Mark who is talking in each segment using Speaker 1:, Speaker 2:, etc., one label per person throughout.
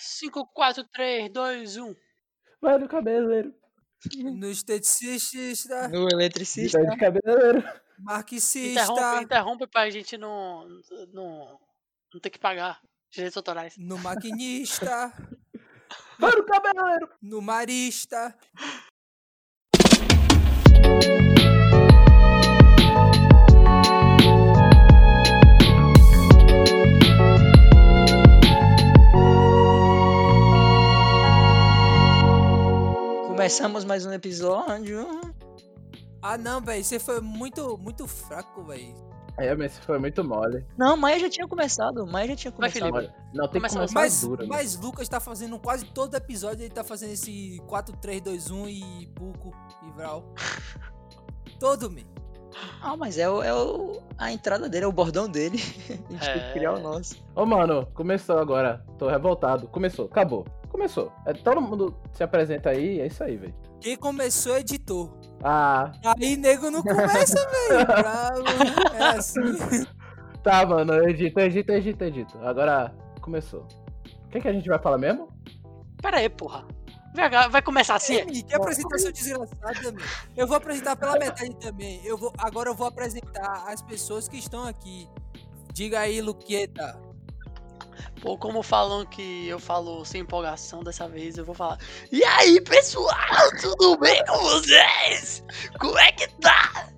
Speaker 1: 5, 4, 3, 2, 1.
Speaker 2: Vai no cabeleireiro.
Speaker 3: No esteticista,
Speaker 4: No eletricista.
Speaker 2: Vai de cabeleireiro.
Speaker 3: marxista,
Speaker 1: Interrompe, interrompe pra gente não, não, não ter que pagar direitos autorais.
Speaker 3: no maquinista,
Speaker 2: Vai no cabeleireiro.
Speaker 3: no marista.
Speaker 4: Começamos mais um episódio.
Speaker 3: Ah não, velho, você foi muito, muito fraco, velho.
Speaker 2: É, mas foi muito mole.
Speaker 4: Não, Maia já tinha começado. Maia já tinha começado.
Speaker 1: Felipe.
Speaker 2: Mole. Não, tem que
Speaker 1: Começa-
Speaker 2: começar
Speaker 3: Mas,
Speaker 2: duro. né?
Speaker 3: mas Lucas tá fazendo quase todo episódio, ele tá fazendo esse 4, 3, 2, 1 e Puco e Vral. Todo, me.
Speaker 4: Ah, mas é, o, é o, a entrada dele, é o bordão dele. A gente tem que
Speaker 1: É.
Speaker 4: criar o nosso.
Speaker 2: Ô, mano, começou agora. Tô revoltado. Começou, acabou. Começou. É, todo mundo se apresenta aí, é isso aí, velho.
Speaker 3: Quem começou é editor.
Speaker 2: Ah,
Speaker 3: Aí nego não começa, velho. Bravo. É assim.
Speaker 2: tá, mano. Edita, edita, edita, edita. Agora começou. O que, que a gente vai falar mesmo?
Speaker 1: Pera aí, porra. Vai começar assim?
Speaker 3: Emi, que apresentação desgraçada, meu. Eu vou apresentar pela metade também. Eu vou, agora eu vou apresentar as pessoas que estão aqui. Diga aí, Luqueta.
Speaker 1: Pô, como falam que eu falo sem empolgação dessa vez, eu vou falar. E aí, pessoal, tudo bem com vocês? Como é que tá?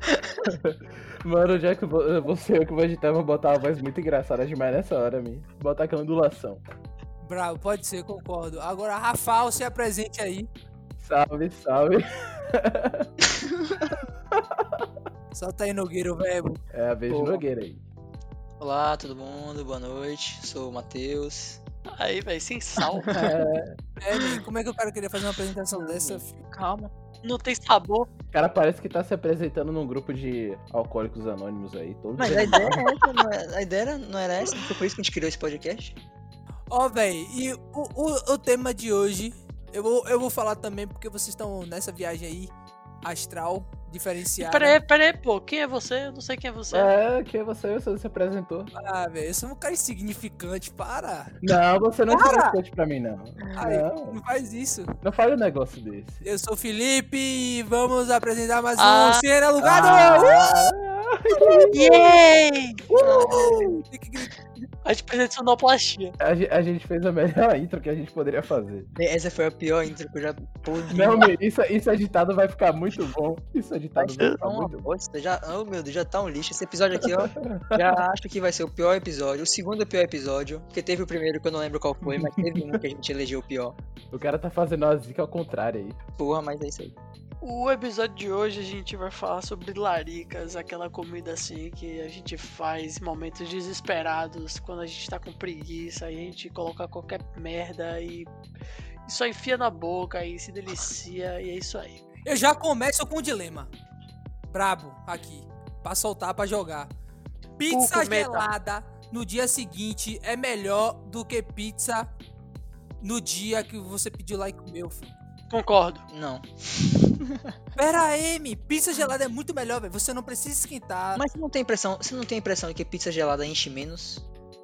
Speaker 2: Mano, já que eu vou, eu vou ser eu que vou editar, eu vou botar uma voz muito engraçada demais nessa hora, mim. Botar aquela ondulação.
Speaker 3: Bravo, pode ser, concordo. Agora, Rafael, se apresente aí.
Speaker 2: Salve, salve.
Speaker 3: Solta aí, Nogueira, o verbo.
Speaker 2: É a vez de
Speaker 4: Pô.
Speaker 2: Nogueira aí.
Speaker 4: Olá, todo mundo. Boa noite. Sou o Matheus.
Speaker 1: Aí, velho, sem sal.
Speaker 3: É, man, como é que o cara queria fazer uma apresentação dessa?
Speaker 4: Calma.
Speaker 1: Não tem sabor.
Speaker 2: O cara parece que tá se apresentando num grupo de alcoólicos anônimos aí. Todos
Speaker 4: Mas a ideia é essa, não é- a ideia era- não era essa? Foi por isso que a gente criou esse podcast?
Speaker 3: Ó, véi, e o, o, o tema de hoje, eu vou, eu vou falar também porque vocês estão nessa viagem aí, astral, diferenciada.
Speaker 1: Pera aí, pera aí, pô. Quem é você? Eu não sei quem é você.
Speaker 2: É, que você, você se apresentou.
Speaker 3: Ah, velho, eu sou um cara insignificante, para.
Speaker 2: Não, você não
Speaker 3: Para!
Speaker 2: se responde pra mim, não.
Speaker 3: Ai,
Speaker 2: Não,
Speaker 3: não faz isso.
Speaker 2: não fale um negócio desse.
Speaker 3: Eu sou o Felipe e vamos apresentar mais
Speaker 1: Ah.
Speaker 3: um Cena Alugado!
Speaker 2: Ah,
Speaker 1: Yay!
Speaker 3: Uh! Tem que gritar.
Speaker 1: A gente precisa de sonoplastia.
Speaker 2: a, ge- a gente fez a melhor intro que a gente poderia fazer.
Speaker 4: Essa foi a pior intro que eu já pude.
Speaker 2: Não, meu, isso, isso editado vai ficar muito bom. Isso editado vai ficar muito bom.
Speaker 4: bosta, já, oh meu Deus, já tá um lixo. Esse episódio aqui, ó, já acho que vai ser o pior episódio, o segundo pior episódio, porque teve o primeiro que eu não lembro qual foi, mas teve um que a gente elegeu o pior.
Speaker 2: O cara tá fazendo a zica ao contrário aí.
Speaker 4: Porra, mas é isso aí.
Speaker 1: O episódio de hoje a gente vai falar sobre laricas, aquela comida assim que a gente faz em momentos desesperados, quando a gente tá com preguiça, a gente coloca qualquer merda e, e só enfia na boca e se delicia e é isso aí.
Speaker 3: Eu já começo com um dilema. Brabo, aqui. Pra soltar, pra jogar. Pizza gelada no dia seguinte é melhor do que pizza no dia que você pediu lá e comeu, filho.
Speaker 1: Concordo.
Speaker 4: Não.
Speaker 3: Pera aí, mi, pizza gelada é muito melhor, velho. Você não precisa esquentar.
Speaker 4: Mas você não tem impressão, você não tem impressão de que pizza gelada enche menos?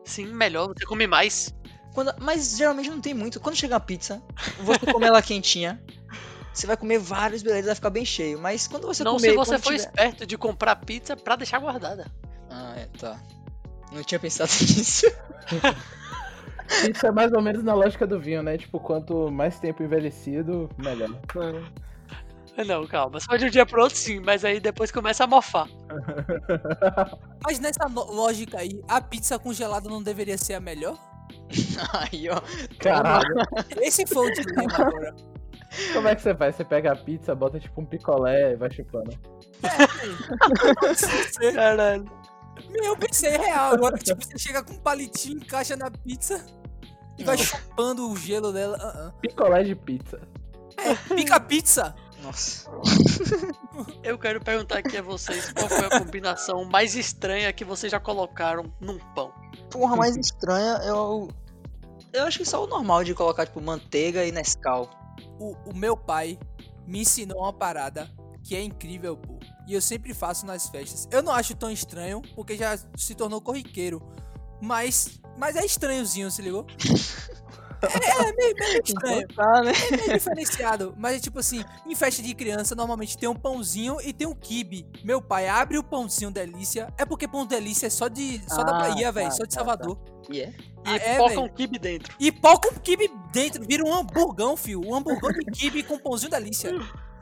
Speaker 1: Sim, melhor, você come mais.
Speaker 4: Quando, mas geralmente não tem muito. Quando chega a pizza, você come ela quentinha. Você vai comer vários, beleza, vai ficar bem cheio. Mas quando você
Speaker 1: não
Speaker 4: comer.
Speaker 1: se você for
Speaker 4: tiver-
Speaker 1: esperto de comprar pizza pra deixar guardada.
Speaker 4: Ah, é, tá. Não tinha pensado nisso.
Speaker 2: Isso é mais ou menos na lógica do vinho, né? Tipo, quanto mais tempo envelhecido, melhor.
Speaker 1: Não, calma. Só de um dia pro outro sim, mas aí depois começa a mofar.
Speaker 3: Mas nessa no- lógica aí, a pizza congelada não deveria ser a melhor?
Speaker 4: Aí, ó.
Speaker 2: Caralho,
Speaker 3: Esse foi o dilema agora.
Speaker 2: como é que você faz? Você pega a pizza, bota tipo um picolé e vai chupando.
Speaker 1: Caralho.
Speaker 3: Meu, eu pensei real. Agora, tipo, você chega com um palitinho, encaixa na pizza e vai chupando o gelo dela. Ah,
Speaker 2: Picolé de pizza.
Speaker 3: É, pica pizza.
Speaker 4: Nossa.
Speaker 1: Eu quero perguntar aqui a vocês qual foi a combinação mais estranha que vocês já colocaram num pão.
Speaker 4: Porra, mais estranha, eu. Eu acho que só o normal de colocar, tipo, manteiga e Nescau.
Speaker 3: O, o meu pai me ensinou uma parada que é incrível, pô. E eu sempre faço nas festas. Eu não acho tão estranho, porque já se tornou corriqueiro. Mas, mas é estranhozinho, se ligou? É, meio, meio estranho.
Speaker 4: Tá, né?
Speaker 3: É meio diferenciado. Mas é tipo assim, em festa de criança, normalmente tem um pãozinho e tem um quibe. Meu pai abre o pãozinho delícia. É porque pão delícia é só de só da
Speaker 4: Ah,
Speaker 3: Bahia, velho.
Speaker 4: tá,
Speaker 3: Só de
Speaker 4: tá,
Speaker 3: Salvador.
Speaker 4: E é?
Speaker 1: E
Speaker 3: Ah, é,
Speaker 1: poca
Speaker 3: velho?
Speaker 1: um kibe dentro.
Speaker 3: E pó com quibe dentro. Vira um hamburgão, fio. Um hamburgão de quibe com pãozinho delícia.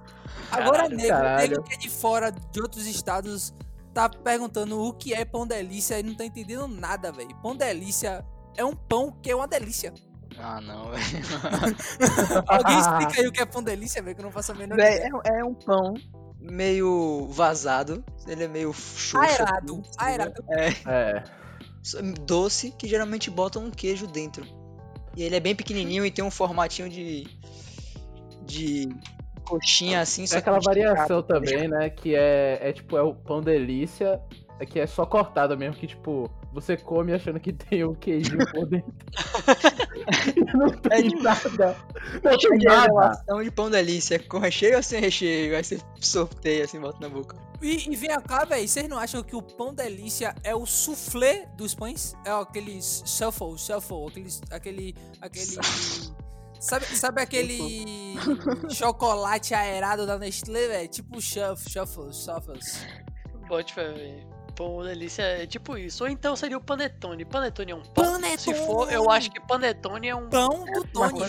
Speaker 3: Agora,
Speaker 1: Caralho,
Speaker 3: nego,
Speaker 2: caralho.
Speaker 3: nego que é de fora, de outros estados, tá perguntando o que é pão delícia e não tá entendendo nada, velho. Pão delícia é um pão que é uma delícia.
Speaker 4: Ah, não, velho.
Speaker 3: Alguém explica aí o que é pão delícia, velho, que eu não faço a menor ideia.
Speaker 4: É, é um pão meio vazado. Ele é meio xoxo.
Speaker 3: Aerado,
Speaker 4: assim,
Speaker 3: aerado.
Speaker 4: É,
Speaker 2: É.
Speaker 4: doce que geralmente botam um queijo dentro. E ele é bem pequenininho e tem um formatinho de. de coxinha assim. só
Speaker 2: Tem
Speaker 4: que
Speaker 2: aquela
Speaker 4: esticado.
Speaker 2: variação também, né? Que é, é tipo, é o pão delícia, é que é só cortado mesmo, que tipo, você come achando que tem um queijinho por dentro. Não
Speaker 4: É
Speaker 2: tem
Speaker 4: tipo-
Speaker 2: nada. Não tem
Speaker 4: Tem a
Speaker 2: nada.
Speaker 4: relação de pão delícia, com recheio ou sem recheio? Aí você sorteia assim, bota na boca.
Speaker 3: E, e vem cá, velho, vocês não acham que o pão delícia é o soufflé dos pães? É aqueles shuffle, shuffle, aqueles, aquele, aquele... Sabe, sabe aquele chocolate aerado da Nestlé, velho? Tipo shuffle, shuffle, shuffles.
Speaker 1: Bote fé, velho. Pão delícia é tipo isso. Ou então seria o panetone. Panetone é um pão.
Speaker 3: Panetone!
Speaker 1: Se for, eu acho que panetone é um
Speaker 3: Pão do Tony.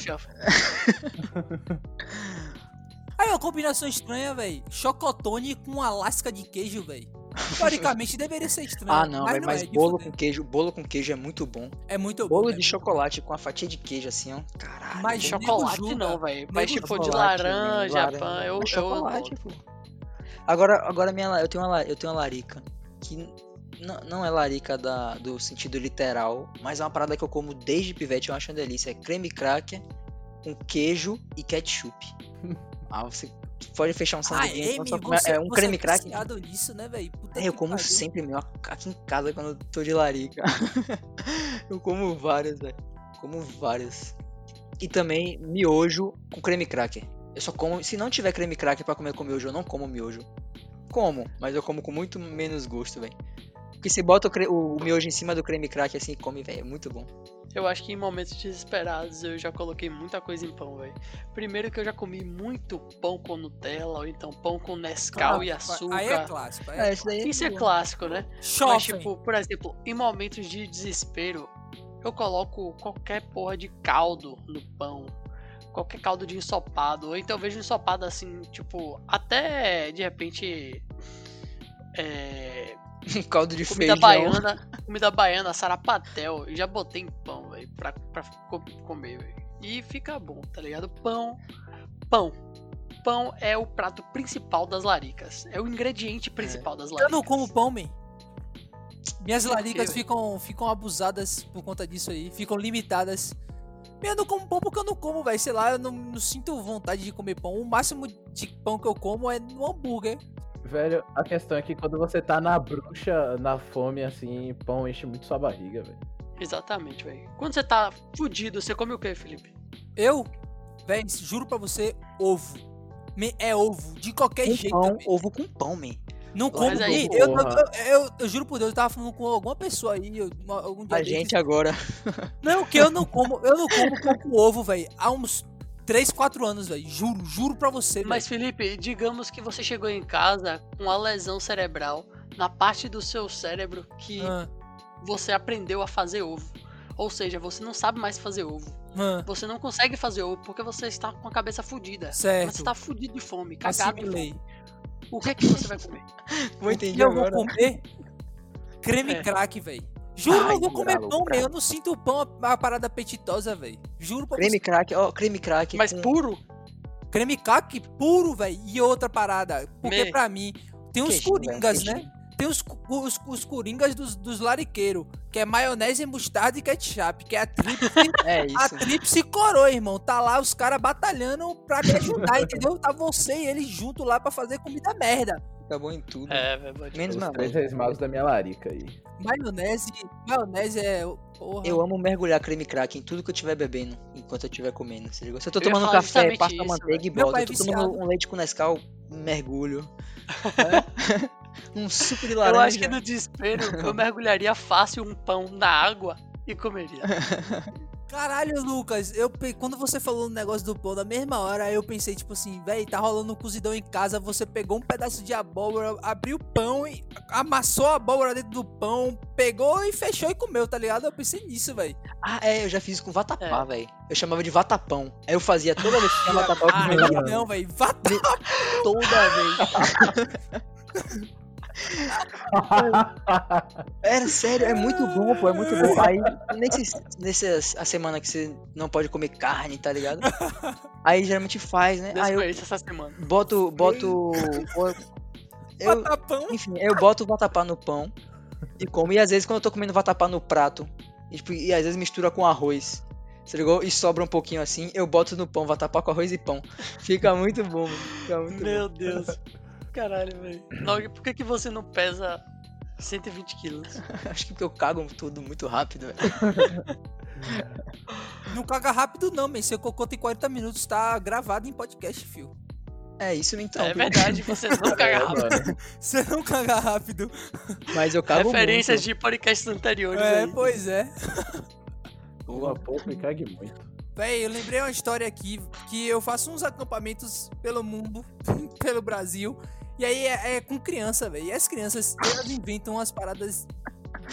Speaker 3: Aí, uma combinação estranha, velho. Chocotone com uma lasca de queijo, velho. Teoricamente deveria ser estranho.
Speaker 4: Ah, não,
Speaker 3: mas não
Speaker 4: mas
Speaker 3: é, de
Speaker 4: bolo com queijo, bolo com queijo é muito bom.
Speaker 3: É muito
Speaker 4: Bolo
Speaker 3: bom,
Speaker 4: de
Speaker 3: né?
Speaker 4: chocolate com a fatia de queijo assim, ó. Caralho.
Speaker 3: Mas
Speaker 1: De chocolate
Speaker 3: julga.
Speaker 1: não, velho. Mas tipo de laranja, pão. Eu,
Speaker 4: é
Speaker 1: eu,
Speaker 4: chocolate, pô. Agora, agora minha, eu tenho uma, eu tenho uma larica que não, não é larica da, do sentido literal, mas é uma parada que eu como desde pivete, eu acho uma delícia. É creme cracker com queijo e ketchup. ah, você pode fechar um
Speaker 3: Ah,
Speaker 4: sanduíche, comer-
Speaker 3: você,
Speaker 4: é um creme
Speaker 3: é
Speaker 4: cracker.
Speaker 3: viciado nisso, né, velho?
Speaker 4: É, eu como
Speaker 3: pariu.
Speaker 4: sempre, meu, aqui em casa quando eu tô de larica. eu como várias, velho. Como várias. E também miojo com creme cracker. Eu só como. Se não tiver creme cracker pra comer com miojo, eu não como miojo. Como, mas eu como com muito menos gosto, velho. Porque você bota o, cre- o- miojo em cima do creme cracker assim e come, velho. É muito bom.
Speaker 1: eu acho que em momentos desesperados eu já coloquei muita coisa em pão, velho. Primeiro que eu já comi muito pão com Nutella, ou então pão com Nescau e açúcar.
Speaker 3: Aí é clássico. Aí é
Speaker 4: isso daí
Speaker 1: Isso é clássico, né?
Speaker 3: Shopping.
Speaker 1: Mas, tipo, por exemplo, em momentos de desespero, eu coloco qualquer porra de caldo no pão. Qualquer caldo de ensopado. Ou então eu vejo ensopado assim, tipo, até de repente. É,
Speaker 4: Um caldo de
Speaker 1: comida
Speaker 4: feijão.
Speaker 1: baiana. Comida baiana, sarapatel. Eu já botei em pão, velho, pra, pra co- comer, velho. E fica bom, tá ligado? Pão. Pão. Pão é o prato principal das laricas. É o ingrediente principal das
Speaker 3: Eu
Speaker 1: laricas.
Speaker 3: não como pão, man. Minhas laricas ficam, ficam abusadas por conta disso aí. Ficam limitadas. Eu não como pão porque eu não como, velho. Sei lá, eu não, não sinto vontade de comer pão. O máximo de pão que eu como é no hambúrguer.
Speaker 2: Velho, a questão é que quando você tá na bruxa, na fome, assim, pão enche muito sua barriga, velho.
Speaker 1: Exatamente, velho. Quando você tá fudido, você come o que, Felipe?
Speaker 3: Eu, velho, juro pra você, ovo. Me- É ovo, de qualquer
Speaker 4: Com
Speaker 3: jeito.
Speaker 4: pão, ovo com pão, man.
Speaker 3: Não como.
Speaker 1: Mas aí,
Speaker 3: eu, eu, eu, eu- eu juro por Deus, eu tava falando com alguma pessoa aí. algum dia
Speaker 4: A gente agora.
Speaker 3: Não, que eu não como. Eu não como pão com ovo, velho. Há uns 3, 4 anos, velho. Juro, juro pra você.
Speaker 1: Mas, Felipe, digamos que você chegou em casa com uma lesão cerebral na parte do seu cérebro que
Speaker 3: Ah,
Speaker 1: você aprendeu a fazer ovo. Ou seja, você não sabe mais fazer ovo.
Speaker 3: ah,
Speaker 1: Você não consegue fazer ovo porque você está com a cabeça fudida.
Speaker 3: certo.
Speaker 1: Você está fudido de fome, cagado de fome. O que é que você vai comer?
Speaker 4: Vou entender
Speaker 3: eu
Speaker 4: agora.
Speaker 3: vou comer creme
Speaker 1: É.
Speaker 3: crack, velho. Juro,
Speaker 4: Ai,
Speaker 3: eu vou comer pão, velho. Eu não sinto o pão a, a parada apetitosa, velho. Juro pra
Speaker 4: Creme
Speaker 3: você.
Speaker 4: crack, ó, creme crack.
Speaker 1: Mas
Speaker 4: com-
Speaker 1: puro?
Speaker 3: Creme crack puro, velho. E outra parada. Porque
Speaker 1: Me-
Speaker 3: pra mim, tem uns
Speaker 4: velho,
Speaker 3: coringas, né?
Speaker 4: queijinho.
Speaker 3: Tem os, os, os coringas dos, dos lariqueiros. Que é maionese, mostarda e ketchup. Que é a tríplice
Speaker 4: É
Speaker 3: A
Speaker 4: isso.
Speaker 3: tríplice coroa, irmão. Tá lá os caras batalhando pra me ajudar, entendeu? Tá você e ele junto lá pra fazer comida merda.
Speaker 4: Tá bom em tudo.
Speaker 1: É, velho. pode-
Speaker 4: Menos
Speaker 2: Os três
Speaker 4: vez.
Speaker 2: reis magos da minha larica aí.
Speaker 3: Maionese, maionese é. Porra.
Speaker 4: Eu amo mergulhar creme crack em tudo que eu estiver bebendo, enquanto eu estiver comendo. Se eu tô
Speaker 1: Eu
Speaker 4: tomando café,
Speaker 1: justamente
Speaker 4: passo a
Speaker 1: isso,
Speaker 4: manteiga e
Speaker 3: pai
Speaker 4: Eu
Speaker 3: é
Speaker 4: tô tomando um leite com Nescau, mergulho. É. um suco de laranja.
Speaker 1: Eu acho que no desespero eu mergulharia fácil um pão na água e comeria.
Speaker 3: Caralho, Lucas, eu quando você falou no negócio do pão, da mesma hora eu pensei, tipo assim, véi, tá rolando um cozidão em casa, você pegou um pedaço de abóbora, abriu o pão e amassou a abóbora dentro do pão, pegou e fechou e comeu, tá ligado? Eu pensei nisso, véi.
Speaker 4: Ah, é, eu já fiz com vatapá,
Speaker 1: É.
Speaker 4: velho. Eu chamava de vatapão. Aí eu fazia toda vez que tinha vatapá,
Speaker 3: Ah, não, véi, vá
Speaker 4: toda vez. Era sério, é muito bom, pô, é muito bom. Aí, nesses, nessas a semana que você não pode comer carne, tá ligado? Aí geralmente faz, né? Aí eu
Speaker 1: essa semana.
Speaker 4: boto, boto, eu,
Speaker 3: Vatapão.
Speaker 4: enfim, eu boto o vatapá no pão e como. E às vezes quando eu tô comendo vatapá no prato, e, tipo, e às vezes mistura com arroz. Você ligou? E sobra um pouquinho assim, eu boto no pão, vatapá com arroz e pão. Fica muito bom, mano. Fica muito bom.
Speaker 1: Meu Deus. Caralho, velho. Nog, por que, que você não pesa 120 quilos?
Speaker 4: Acho que porque eu cago tudo muito rápido, velho.
Speaker 3: Não caga rápido não, man. Seu cocô tem 40 minutos, tá gravado em podcast, fio.
Speaker 4: É isso então.
Speaker 1: é verdade, você não caga
Speaker 2: É,
Speaker 1: rápido.
Speaker 3: Você não caga rápido.
Speaker 4: Mas eu cago
Speaker 1: Referências
Speaker 4: muito.
Speaker 1: de podcasts anteriores
Speaker 3: É,
Speaker 1: aí.
Speaker 3: pois é.
Speaker 2: Uma pouco e cague muito.
Speaker 3: Véi, eu lembrei uma história aqui que eu faço uns acampamentos pelo mundo, pelo Brasil. E aí é, é com criança, velho. E as crianças, elas inventam umas paradas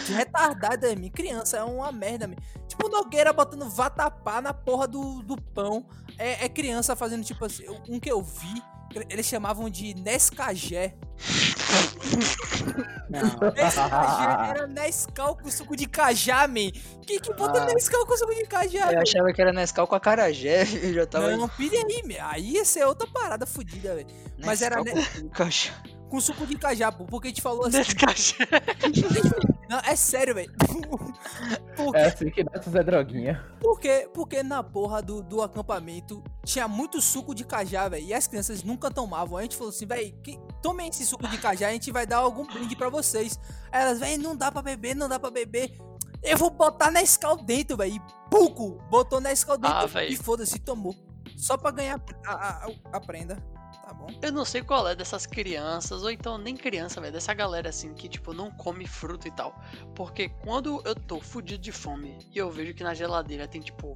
Speaker 3: de retardada, me Criança é uma merda, me. Tipo, Nogueira botando vatapá na porra do, do pão. É, é criança fazendo, tipo assim, um que eu vi, eles chamavam de Nescagé.
Speaker 4: Não.
Speaker 3: Nescagé era Nescau com suco de cajá, man. Quem que bota
Speaker 2: Ah.
Speaker 3: Nescau com suco de cajá,
Speaker 4: Eu
Speaker 3: velho?
Speaker 4: achava que era Nescau com acarajé, eu já tava...
Speaker 3: Não, pire aí, meu. Aí ia ser outra parada fodida, velho. mas era
Speaker 4: Nescau com caixa.
Speaker 3: Com suco de cajá, pô. Porque a gente falou assim. Não, é sério, velho. Porque,
Speaker 2: É assim que Zé Droguinha.
Speaker 3: porque, porque na porra do, do acampamento tinha muito suco de cajá, velho. E as crianças nunca tomavam. A gente falou assim, velho, tomem esse suco de cajá, a gente vai dar algum brinde pra vocês. Aí elas, velho, não dá pra beber, não dá pra beber. Eu vou botar Nescau dentro, velho. E puco! Botou Nescau dentro
Speaker 1: Ah,
Speaker 3: e foda-se, tomou. Só pra ganhar a, a, a prenda.
Speaker 1: Eu não sei qual é dessas crianças, ou então nem criança, velho, dessa galera assim que, tipo, não come fruta e tal. Porque quando eu tô fudido de fome e eu vejo que na geladeira tem, tipo,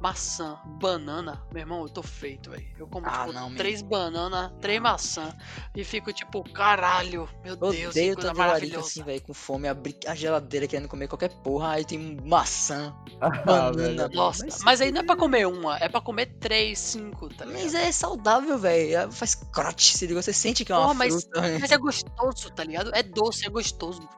Speaker 1: maçã, banana, meu irmão, eu tô feito, velho. Eu como,
Speaker 4: Ah,
Speaker 1: tipo,
Speaker 4: não,
Speaker 1: três bananas, três maçã e fico, tipo, caralho, meu
Speaker 4: Eu
Speaker 1: Deus, que
Speaker 4: odeio
Speaker 1: coisa
Speaker 4: tanta larica
Speaker 1: maravilhosa.
Speaker 4: assim, velho, com fome, abrir a geladeira querendo comer qualquer porra, aí tem maçã,
Speaker 2: Ah,
Speaker 4: banana.
Speaker 2: velho.
Speaker 1: Nossa,
Speaker 4: Mas-
Speaker 1: mas aí não é pra comer uma, é pra comer três, cinco, tá ligado?
Speaker 4: Mas é saudável, velho. Faz crote, se liga. Você sente que é uma
Speaker 1: Porra, mas-
Speaker 4: fruta. né?
Speaker 1: Mas é gostoso, tá ligado? É doce, é gostoso.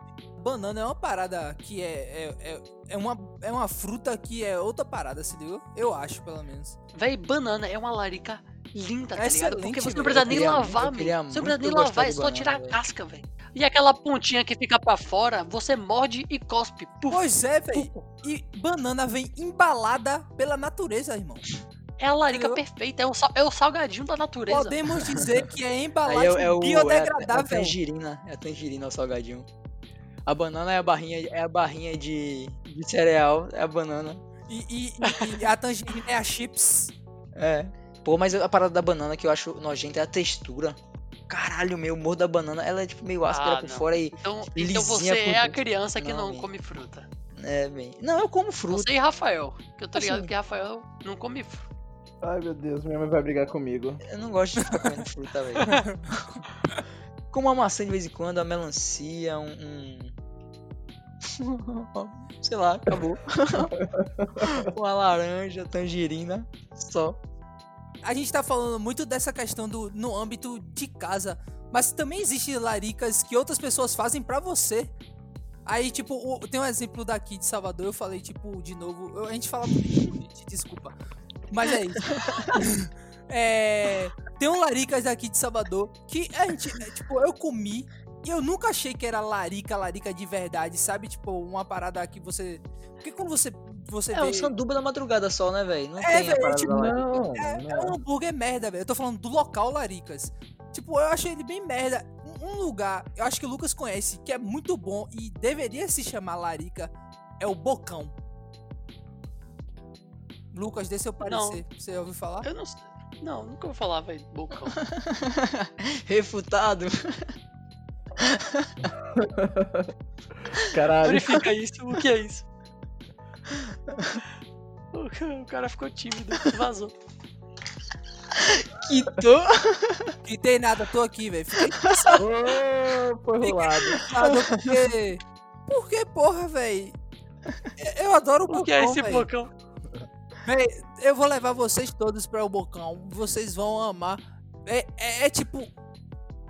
Speaker 3: Banana é uma parada que é, é, é, é uma, é uma fruta que é outra parada, se ligou? Eu acho, pelo menos.
Speaker 1: Véi, banana é uma larica linda, tá ligado? Porque
Speaker 3: Excelente,
Speaker 1: você não precisa
Speaker 4: Eu
Speaker 1: nem
Speaker 4: queria-
Speaker 1: lavar,
Speaker 4: eu
Speaker 1: meu. Você não precisa nem lavar, é só
Speaker 4: banana,
Speaker 1: tirar a casca, velho. E aquela pontinha que fica pra fora, você morde e cospe. Puf.
Speaker 3: Pois é, velho. E banana vem embalada pela natureza, irmão.
Speaker 1: É a larica
Speaker 3: Entendeu?
Speaker 1: perfeita, é o, sal- é o salgadinho da natureza.
Speaker 3: Podemos dizer que é embalagem
Speaker 4: é, é o, é a, é a
Speaker 3: biodegradável.
Speaker 4: tangerina. É a tangerina, o salgadinho. A banana é a barrinha, é a barrinha de, de cereal, é a banana.
Speaker 3: E, e- e a tangerina é a chips.
Speaker 4: É. Pô, mas a parada da banana que eu acho nojenta é a textura. Caralho, meu, o da banana, ela é tipo meio áspera
Speaker 1: Ah,
Speaker 4: por
Speaker 1: não.
Speaker 4: fora e.
Speaker 1: Então,
Speaker 4: lisinha
Speaker 1: então você
Speaker 4: por
Speaker 1: é a criança que
Speaker 4: Não,
Speaker 1: não, come fruta.
Speaker 4: É, bem. Não, eu como fruta.
Speaker 1: Você e Rafael. Que eu tô ligado
Speaker 4: Assim.
Speaker 1: que Rafael não come fruta.
Speaker 2: Ai, meu Deus, minha mãe vai brigar comigo.
Speaker 4: Eu não gosto de ficar comendo fruta, velho. Como uma maçã de vez em quando, a melancia, um. um- Sei lá, acabou. uma laranja, tangerina, só.
Speaker 3: A gente tá falando muito dessa questão do no âmbito de casa, mas também existe laricas que outras pessoas fazem pra você. Aí, tipo, o- tem um exemplo daqui de Salvador, eu falei, tipo, de novo, eu- a gente fala muito, gente, desculpa. Mas é isso. É, tem um laricas daqui de Salvador que a gente, é, tipo, eu comi eu nunca achei que era larica, larica de verdade, sabe? Tipo, uma parada que você. Porque quando você, você
Speaker 4: É
Speaker 3: vê.
Speaker 4: um sanduba da madrugada só, né, velho? Não
Speaker 3: É,
Speaker 4: tem parada
Speaker 3: tipo.
Speaker 2: Não,
Speaker 3: É, é
Speaker 2: não.
Speaker 3: um hambúrguer merda, velho. Eu tô falando do local Laricas. Tipo, eu achei ele bem merda. Um, lugar, eu acho que o Lucas conhece, que é muito bom e deveria se chamar Larica, é o Bocão. Lucas, dê seu parecer. Você ouviu falar?
Speaker 1: Eu não sei. Não, nunca vou falar, velho, bocão.
Speaker 4: Refutado.
Speaker 2: Caralho.
Speaker 1: Verifica isso, o que é isso? o cara ficou tímido, vazou.
Speaker 4: Quitou.
Speaker 3: Que tem nada, tô aqui, velho. Fiquei
Speaker 2: Ô, foi rolado.
Speaker 3: porque. Por que, porra, velho? Eu adoro o
Speaker 1: O que é
Speaker 3: Bocão,
Speaker 1: esse
Speaker 3: véi.
Speaker 1: bocão?
Speaker 3: Véi, eu vou levar vocês todos pra o Bocão. Vocês vão amar. É, é, é tipo.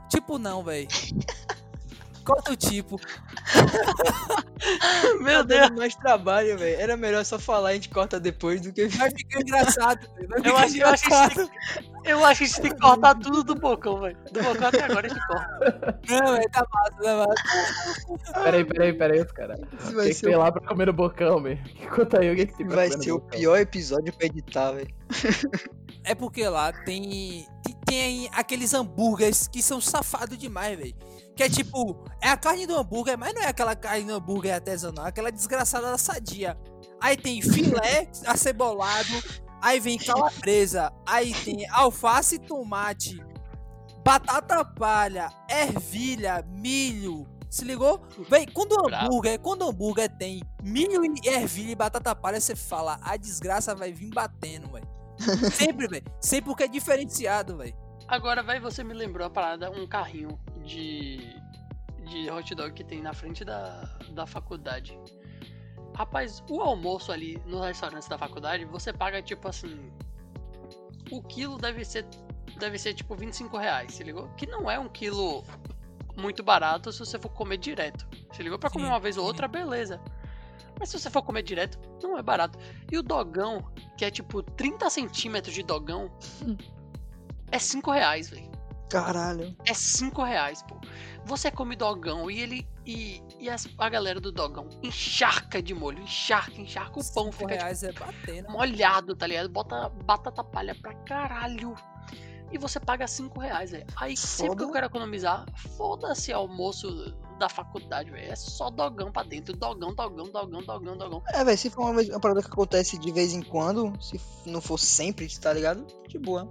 Speaker 3: Tipo, não, velho. Corta o tipo.
Speaker 1: Meu
Speaker 4: Tá
Speaker 1: Deus.
Speaker 4: dando mais trabalho, velho. Era melhor só falar e a gente corta depois do que.
Speaker 3: Vai ficar engraçado, velho. Vai
Speaker 1: Eu
Speaker 3: ficar
Speaker 1: acho, eu, acho que a gente
Speaker 3: engraçado.
Speaker 1: tem, eu acho que a gente tem que cortar tudo do bocão, velho. Do bocão até agora a gente corta.
Speaker 3: Não, velho, tá massa, tá massa.
Speaker 2: Peraí, peraí, peraí, os caras.
Speaker 4: Esse
Speaker 2: O
Speaker 4: vai
Speaker 2: que, que
Speaker 4: ser,
Speaker 2: tem
Speaker 4: o...
Speaker 2: lá pra comer no bocão, velho? Conta aí o que, que tem pra
Speaker 4: vai ser o
Speaker 2: bocão.
Speaker 4: pior episódio pra editar, velho.
Speaker 3: É porque lá tem, tem, tem aqueles hambúrgueres que são safados demais, velho. Que é tipo, é a carne do hambúrguer, mas não é aquela carne do hambúrguer artesanal, é aquela desgraçada da sadia. Aí tem filé acebolado, aí vem calabresa, aí tem alface e tomate, batata palha, ervilha, milho. Se ligou? Véi, quando o hambúrguer, quando o hambúrguer tem milho e ervilha e batata palha, você fala, a desgraça vai vir batendo, velho. Sempre, velho. Sempre porque é diferenciado, velho.
Speaker 1: Agora, vai, você me lembrou a parada, um carrinho de, de hot dog que tem na frente da, da faculdade. Rapaz, o almoço ali nos restaurantes da faculdade, você paga tipo assim. O quilo deve ser. Deve ser tipo 25 reais, se ligou? Que não é um quilo muito barato se você for comer direto. Se ligou? Pra comer uma vez ou outra, beleza. Mas se você for comer direto, não é barato. E o dogão, que é tipo 30 centímetros de dogão, é 5 reais, velho.
Speaker 4: Caralho.
Speaker 1: É 5 reais, pô. Você come dogão e ele. E, e as- a galera do dogão encharca de molho, encharca, encharca. O pão
Speaker 3: Cinco
Speaker 1: fica tipo,
Speaker 3: reais é batendo.
Speaker 1: molhado, tá ligado? Bota batata palha pra caralho. E você paga 5 reais, velho. Aí sempre que eu
Speaker 4: Foda.
Speaker 1: quero economizar, foda-se almoço da faculdade, velho. É só dogão pra dentro. Dogão, dogão, dogão, dogão, dogão.
Speaker 4: É, velho, se for uma, uma parada que acontece de vez em quando, se não for sempre, tá ligado? De boa.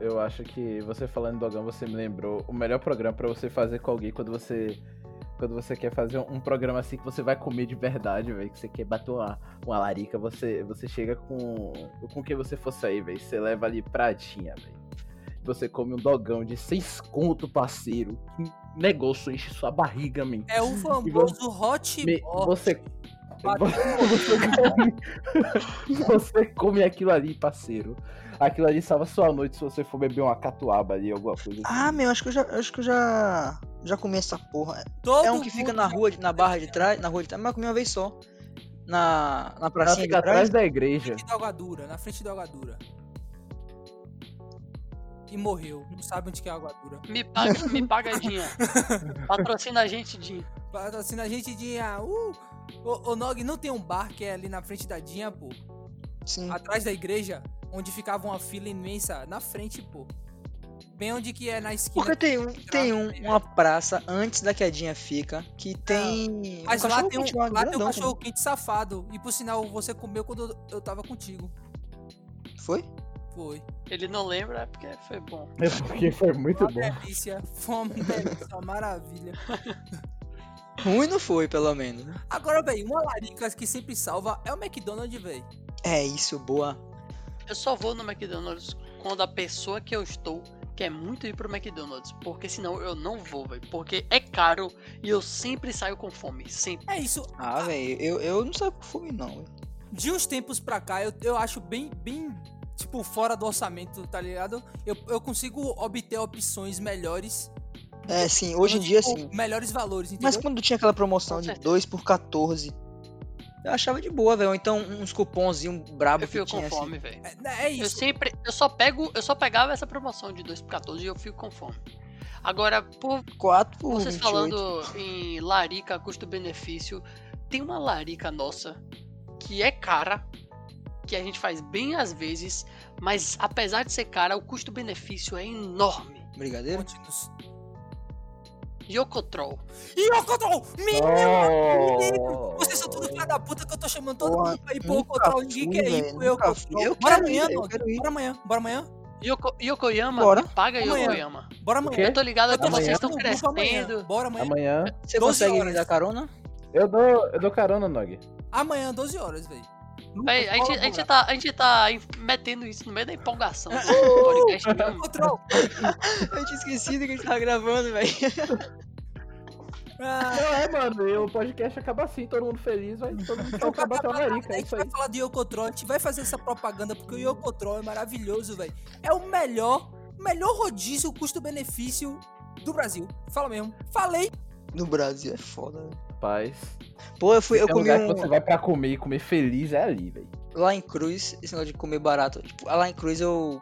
Speaker 2: Eu acho que você falando em dogão, você me lembrou o melhor programa pra você fazer com alguém quando você. Quando você quer fazer um programa assim que você vai comer de verdade, velho. Que você quer bater uma, uma larica, você, você chega com. Com que você fosse aí, velho. Você leva ali pratinha, velho. Você come um dogão de seis conto, parceiro. Que negócio enche sua barriga, man.
Speaker 3: É o famoso hot
Speaker 2: Me- você- Você come, você come aquilo ali, parceiro. Aquilo ali salva sua noite se você for beber uma catuaba ali, alguma coisa assim.
Speaker 4: Ah, meu, acho que eu já, acho que eu já, já comi essa porra.
Speaker 3: Todo
Speaker 4: É um que fica na rua, na barra de trás, na rua de trás, mas eu comi uma vez só. Na, na pracinha
Speaker 2: fica
Speaker 4: de
Speaker 2: atrás
Speaker 4: trás.
Speaker 2: da igreja.
Speaker 3: frente da Algadura, na frente da Algadura. E morreu. Não sabe onde que é a Algadura.
Speaker 1: Me paga, me paga, Dinha. Patrocina a gente, Dinha.
Speaker 3: Patrocina a gente de. ah, Uh, o, o Nog não tem um bar que é ali na frente da Dinha, pô.
Speaker 4: Sim.
Speaker 3: Atrás da igreja, onde ficava uma fila imensa. Na frente, pô. Bem onde que é na esquina.
Speaker 4: Porque tem, um, tem um, uma praça antes da quedinha fica que tem.
Speaker 3: Mas
Speaker 4: um
Speaker 3: lá tem um,
Speaker 4: lá,
Speaker 3: lá tem um
Speaker 4: grandão,
Speaker 3: cachorro quente safado. E por sinal, você comeu quando eu- tava contigo.
Speaker 4: Foi?
Speaker 3: Foi.
Speaker 1: Ele não lembra é porque foi bom.
Speaker 2: É porque foi muito
Speaker 3: Uma
Speaker 2: bom.
Speaker 3: delícia. Foi uma delícia, uma maravilha.
Speaker 4: Ruim não foi, pelo menos. né?
Speaker 3: Agora, velho, uma larica que sempre salva é o McDonald's, velho.
Speaker 4: É isso, boa.
Speaker 1: Eu só vou no McDonald's quando a pessoa que eu estou quer muito ir pro McDonald's. Porque senão eu não vou, velho. Porque é caro e eu sempre saio com fome. Sempre.
Speaker 3: É isso.
Speaker 4: Ah, velho, eu, eu não saio com fome, não. velho.
Speaker 3: De uns tempos pra cá, eu, eu acho bem, bem, tipo, fora do orçamento, tá ligado? Eu, eu consigo obter opções melhores.
Speaker 4: É, sim, hoje em dia,
Speaker 3: tipo,
Speaker 4: sim.
Speaker 3: Melhores valores, entendeu?
Speaker 4: Mas quando tinha aquela promoção de
Speaker 1: certeza.
Speaker 4: 2 por 14, eu achava de boa, velho. Ou então uns cupomzinhos brabo
Speaker 1: Eu
Speaker 4: que
Speaker 1: fico
Speaker 4: tinha,
Speaker 1: com
Speaker 4: assim.
Speaker 1: fome, velho.
Speaker 3: É, é
Speaker 1: Eu
Speaker 3: isso.
Speaker 1: sempre. Eu só pego. Eu só pegava essa promoção de 2 por 14 e eu fico com fome. Agora, por
Speaker 4: 4 por
Speaker 1: vocês
Speaker 4: 28.
Speaker 1: falando em larica custo-benefício, tem uma larica nossa que é cara, que a gente faz bem às vezes, mas apesar de ser cara, o custo-benefício é enorme.
Speaker 4: Brigadeiro?
Speaker 3: Contínuos.
Speaker 1: Yokotrol.
Speaker 3: O control! Menino!
Speaker 2: Oh.
Speaker 3: Vocês são tudo filha da puta que eu tô chamando todo
Speaker 4: Porra,
Speaker 3: mundo pra ir pro control. Ninguém quer ir pro. Eu Bora amanhã, Nog. Bora amanhã, bora amanhã.
Speaker 1: Yoko, Yokoyama,
Speaker 4: Bora.
Speaker 1: paga
Speaker 3: Amanhã.
Speaker 1: Yokoyama.
Speaker 3: Bora amanhã.
Speaker 1: Eu tô ligado que vocês estão
Speaker 3: amanhã.
Speaker 1: crescendo.
Speaker 3: Bora amanhã.
Speaker 2: Amanhã.
Speaker 4: Você
Speaker 3: 12
Speaker 4: consegue
Speaker 3: horas.
Speaker 4: me dar carona?
Speaker 2: Eu dou, eu dou carona, Nog.
Speaker 3: Amanhã, 12 horas, velho.
Speaker 1: A, gente, a, gente tá, a gente tá metendo isso no meio da empolgação do
Speaker 3: Uh!
Speaker 1: podcast.
Speaker 3: Control.
Speaker 4: Eu tinha esquecido que a gente tava gravando, velho.
Speaker 3: Ah,
Speaker 2: Não é, mano, o podcast acaba assim, todo mundo feliz, vai todo mundo
Speaker 3: Então,
Speaker 2: quer bater uma
Speaker 3: a gente vai falar de Yokotrol, a gente vai fazer essa propaganda porque o Yokotrol é maravilhoso, velho. É o melhor, melhor rodízio custo-benefício do Brasil. Fala mesmo. Falei.
Speaker 4: No Brasil é foda, velho.
Speaker 2: Rapaz,
Speaker 4: Pô, eu fui, eu
Speaker 2: um
Speaker 4: comi
Speaker 2: lugar
Speaker 4: um.
Speaker 2: que você vai pra comer e comer feliz é ali, velho.
Speaker 4: Lá em Cruz, esse negócio de comer barato. Tipo, lá em Cruz eu.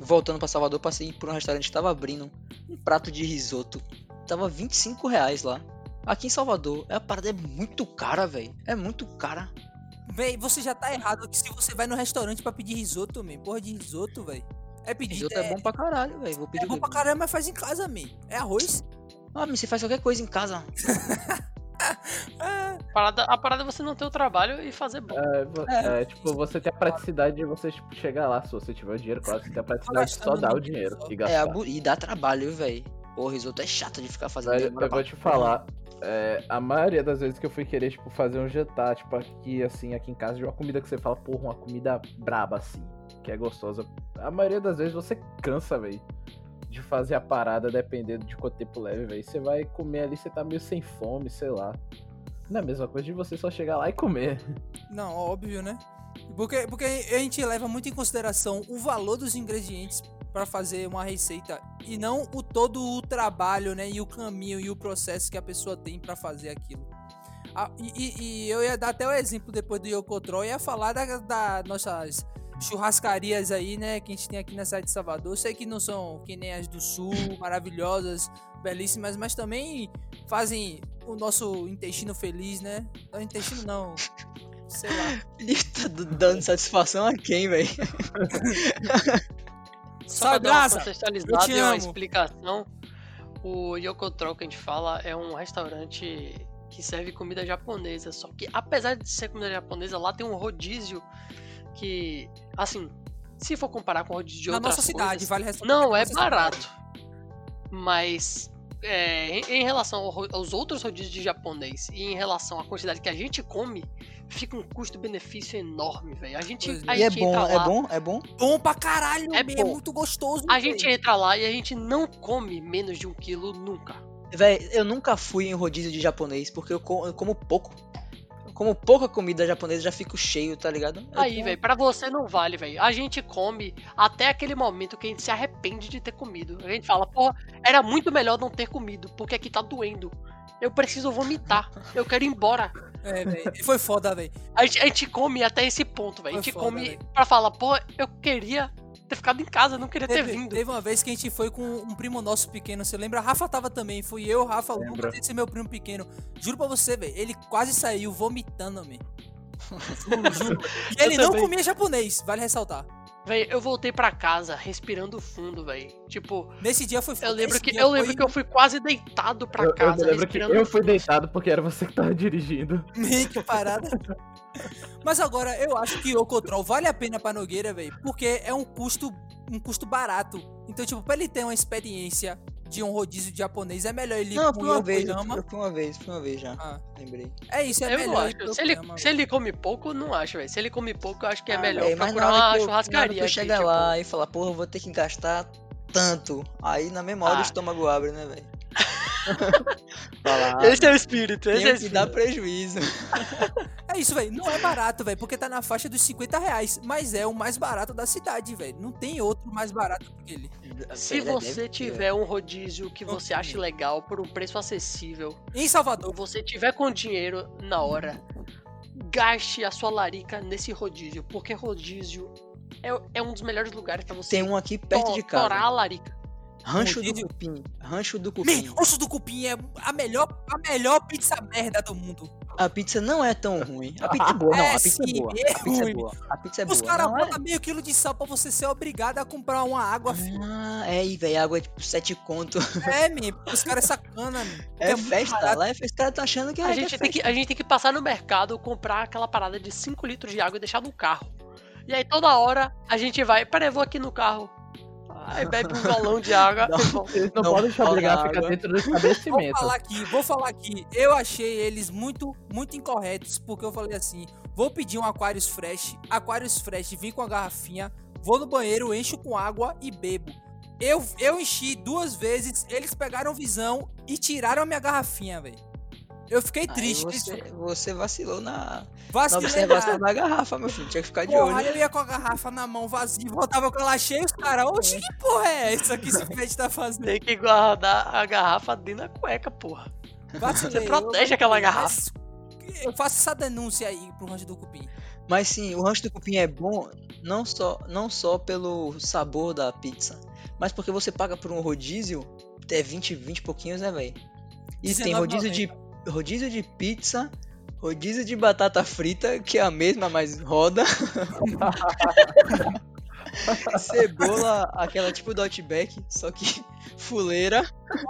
Speaker 4: Voltando pra Salvador, passei por um restaurante que tava abrindo um prato de risoto. Tava 25 reais lá. Aqui em Salvador, a parada é muito cara, velho. É muito cara.
Speaker 3: Véi, você já tá errado que se você vai no restaurante pra pedir risoto, man. Porra de risoto, velho. É pedir.
Speaker 4: Risoto
Speaker 3: é,
Speaker 4: é, bom pra caralho, velho. Vou pedir
Speaker 3: é bom pra caramba, mas faz em casa, man. É arroz.
Speaker 4: Ah, mas você faz qualquer coisa em casa.
Speaker 1: A parada, a parada é você não ter o trabalho e fazer bom.
Speaker 2: É,
Speaker 3: É.
Speaker 2: é, tipo, você tem a praticidade de você tipo, chegar lá, se você tiver o dinheiro, claro, você tem a praticidade de só dar o dinheiro e
Speaker 4: É,
Speaker 2: gastar.
Speaker 4: abu- e dá trabalho, velho. Pô, risoto é chato de ficar fazendo. Demora
Speaker 2: eu vou te falar, é, a maioria das vezes que eu fui querer, tipo, fazer um jantar, tipo, aqui, assim, aqui em casa, de uma comida que você fala, porra, uma comida braba, assim, que é gostosa. A maioria das vezes você cansa, velho, de fazer a parada dependendo de quanto tempo leve, velho. Você vai comer ali, você tá meio sem fome, sei lá. Não é a mesma coisa de você só chegar lá e comer.
Speaker 3: Não, óbvio, né? Porque, porque a gente leva muito em consideração o valor dos ingredientes pra fazer uma receita e não o todo o trabalho, né? E o caminho e o processo que a pessoa tem pra fazer aquilo. Ah, e, e- e eu ia dar até o exemplo depois do Yokotrol, ia falar da, da nossas churrascarias aí, né? Que a gente tem aqui na cidade de Salvador. Sei que não são que nem as do sul, maravilhosas, belíssimas, mas também fazem o nosso intestino feliz, né? Não, intestino não. Sei lá.
Speaker 4: Ele tá dando satisfação a quem, velho?
Speaker 1: Só pra
Speaker 3: Salve,
Speaker 1: dar uma
Speaker 3: Graça! Eu
Speaker 1: contextualizada
Speaker 3: te
Speaker 1: e uma
Speaker 3: amo.
Speaker 1: explicação, o Yokotrol que a gente fala é um restaurante que serve comida japonesa. Só que apesar de ser comida japonesa, lá tem um rodízio que, assim, se for comparar com o rodízio de
Speaker 3: Na
Speaker 1: outras
Speaker 3: nossa cidade,
Speaker 1: coisas,
Speaker 3: vale ressaltar.
Speaker 1: não é barato. Mas é, em, relação aos outros rodízios de japonês e em relação à quantidade que a gente come, fica um custo-benefício enorme, velho. A gente,
Speaker 3: Pois
Speaker 1: a
Speaker 3: é.
Speaker 4: E é
Speaker 1: gente
Speaker 4: bom,
Speaker 1: entra
Speaker 4: é
Speaker 1: lá,
Speaker 4: bom, é bom.
Speaker 3: Bom pra caralho,
Speaker 1: É
Speaker 3: é,
Speaker 1: bom.
Speaker 3: muito gostoso.
Speaker 1: A
Speaker 3: véi.
Speaker 1: gente entra lá e a gente não come menos de um quilo nunca.
Speaker 4: Véi, eu nunca fui em rodízio de japonês porque eu como pouco. Como pouca comida japonesa já fico cheio, tá ligado? Eu
Speaker 1: Aí,
Speaker 4: tenho-
Speaker 1: velho, pra você não vale, velho. A gente come até aquele momento que a gente se arrepende de ter comido. A gente fala, porra, era muito melhor não ter comido, porque aqui tá doendo. Eu preciso vomitar. Eu quero ir embora.
Speaker 3: É, véi. Foi foda, velho.
Speaker 1: A gente, a gente come até esse ponto, velho. A gente
Speaker 3: foda,
Speaker 1: come
Speaker 3: véi.
Speaker 1: pra falar, pô, eu queria ter ficado em casa, não queria ter
Speaker 3: Teve,
Speaker 1: vindo.
Speaker 3: teve uma vez que a gente foi com um primo nosso pequeno, você lembra? A Rafa tava também, fui eu, Rafa, o. Lucas, esse meu primo pequeno. Juro pra você, velho, ele quase saiu vomitando, me. Juro. E ele não comia japonês, vale ressaltar.
Speaker 1: Velho, eu voltei pra casa respirando fundo, velho. Tipo,
Speaker 3: Nesse dia foi
Speaker 1: eu lembro que eu
Speaker 3: foi
Speaker 1: lembro que eu fui quase deitado pra
Speaker 2: Eu, eu
Speaker 1: casa
Speaker 2: me lembro que eu fui deitado porque era você que tava dirigindo.
Speaker 3: Meio que parada. Mas agora, eu acho que o Cotrol vale a pena pra Nogueira, velho, porque é um custo, um custo barato. Então, tipo, pra ele ter uma experiência de um rodízio de japonês, é melhor ele ir
Speaker 4: Não, fui uma
Speaker 3: o
Speaker 4: vez,
Speaker 3: Yokoyama.
Speaker 4: fui uma vez, fui uma vez já.
Speaker 3: Ah,
Speaker 4: Lembrei.
Speaker 3: é isso, é
Speaker 1: Eu não
Speaker 3: melhor.
Speaker 1: acho. Se ele, se ele come pouco, não acho, velho. Se ele come pouco, eu acho que é
Speaker 3: Ah,
Speaker 1: melhor
Speaker 4: Véi, mas
Speaker 1: procurar
Speaker 4: na hora
Speaker 1: uma
Speaker 4: que eu, na hora
Speaker 1: churrascaria.
Speaker 4: que eu
Speaker 1: aqui,
Speaker 4: chegar
Speaker 1: tipo,
Speaker 4: lá e falar, porra, eu vou ter que gastar tanto. Aí na mesma hora
Speaker 1: Ah.
Speaker 4: o estômago abre, né, velho? Falar,
Speaker 1: Esse é o espírito, esse é o
Speaker 4: tenho que
Speaker 1: espírito.
Speaker 4: dar prejuízo.
Speaker 3: É isso, velho. Não é barato, velho, porque tá na faixa dos 50 reais. Mas é o mais barato da cidade, velho. Não tem outro mais barato que ele.
Speaker 1: Se
Speaker 4: Velho,
Speaker 1: você tiver um rodízio que você acha
Speaker 3: tem.
Speaker 1: legal por um preço acessível,
Speaker 3: Em Salvador,
Speaker 1: você tiver com dinheiro na hora, gaste a sua larica nesse rodízio, porque rodízio é, é um dos melhores lugares pra você
Speaker 4: Tem um aqui perto
Speaker 1: to-
Speaker 4: de casa.
Speaker 1: torar a larica.
Speaker 4: Rancho do
Speaker 3: Rodízio?
Speaker 4: Cupim. Rancho do Cupim.
Speaker 3: Man, osso do cupim é a melhor, a melhor pizza merda do mundo.
Speaker 4: A pizza não é tão ruim. A pizza é boa, não.
Speaker 3: É
Speaker 4: A pizza é boa.
Speaker 3: é
Speaker 4: A pizza é boa. A pizza é
Speaker 3: Os
Speaker 4: boa.
Speaker 3: caras
Speaker 4: Não é?
Speaker 3: botam meio quilo de sal pra você ser obrigado a comprar uma água, filho.
Speaker 4: Ah, é, e velho, água é tipo 7 conto.
Speaker 3: É, man, os caras é sacana.
Speaker 4: É,
Speaker 3: É
Speaker 4: festa. Lá é festa. Os caras estão achando que é,
Speaker 1: A
Speaker 4: é
Speaker 1: gente, tem que, a gente tem que passar no mercado, comprar aquela parada de 5 litros de água e deixar no carro. E aí toda hora a gente vai, peraí, eu vou aqui no carro. Aí bebe um galão de água.
Speaker 4: Não.
Speaker 1: bom.
Speaker 2: Não,
Speaker 4: Não
Speaker 2: podem te
Speaker 4: fala
Speaker 2: obrigar a ficar dentro do
Speaker 3: Vou
Speaker 2: estabelecimento.
Speaker 3: falar aqui, vou falar aqui. Eu achei eles muito, muito incorretos, porque eu falei assim: vou pedir um Aquarius Fresh, Aquarius Fresh vem com a garrafinha, vou no banheiro, encho com água e bebo. Eu, eu enchi duas vezes, eles pegaram visão e tiraram a minha garrafinha, velho. Eu fiquei
Speaker 4: Aí
Speaker 3: triste.
Speaker 4: você, você vacilou na, na
Speaker 3: Vacilei
Speaker 4: observação da garrafa, meu filho. Tinha que ficar de
Speaker 3: Porra,
Speaker 4: olho.
Speaker 3: eu ia com a garrafa na mão vazia, voltava com ela cheia, os caras, oxi, que porra é essa que esse pet tá fazendo?
Speaker 1: Tem que guardar a garrafa dentro da cueca, porra.
Speaker 3: Vacilei,
Speaker 1: Você protege
Speaker 3: eu-
Speaker 1: aquela garrafa.
Speaker 3: Eu faço essa denúncia aí pro rancho do cupim.
Speaker 4: Mas sim, o rancho do cupim é bom não só, não só pelo sabor da pizza, mas porque você paga por um rodízio, é 20, 20 e pouquinhos, né, velho? E tem rodízio de, rodízio de pizza, rodízio de batata frita, que é a mesma, mas roda. Cebola, aquela tipo do Outback, só que fuleira.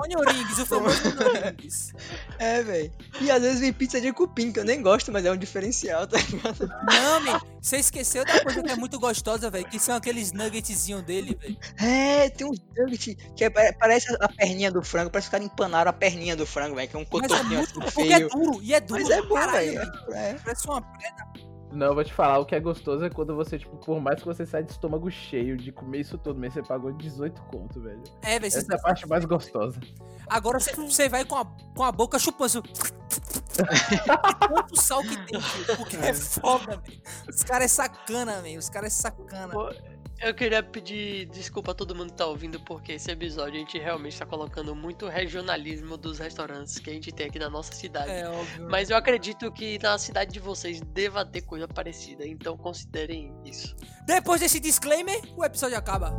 Speaker 3: Onion rings, o famoso onion rings.
Speaker 4: É, velho. E às vezes vem pizza de cupim, que eu nem gosto, mas é um diferencial, tá ligado?
Speaker 3: Não, man, você esqueceu da coisa que é muito gostosa, velho, que são aqueles nuggetzinhos dele, velho.
Speaker 4: É, tem uns nugget que é- pare- parece a perninha do frango, parece que os caras empanaram a perninha do frango, velho, que é um
Speaker 3: Mas é muito,
Speaker 4: assim
Speaker 3: porque é
Speaker 4: feio.
Speaker 3: duro, e é duro
Speaker 4: Mas é bom, velho. É.
Speaker 3: Parece uma pedra.
Speaker 2: Não, eu vou te falar, o que é gostoso é quando você, tipo, por mais que você saia de estômago cheio de comer isso tudo, mas você pagou 18 conto, velho.
Speaker 3: É, velho,
Speaker 2: Essa é a parte mais gostosa.
Speaker 3: agora você- vai com a, com a boca chupando. assim, Tanto sal que tem, porque é foda, velho. Os caras é sacana, velho. Os caras é sacana.
Speaker 1: Pô, Eu queria pedir desculpa a todo mundo que tá ouvindo, porque esse episódio a gente realmente tá colocando muito regionalismo dos restaurantes que a gente tem aqui na nossa cidade.
Speaker 3: É óbvio.
Speaker 1: Mas eu acredito que na cidade de vocês deva ter coisa parecida, então considerem isso.
Speaker 3: Depois desse disclaimer, o episódio acaba.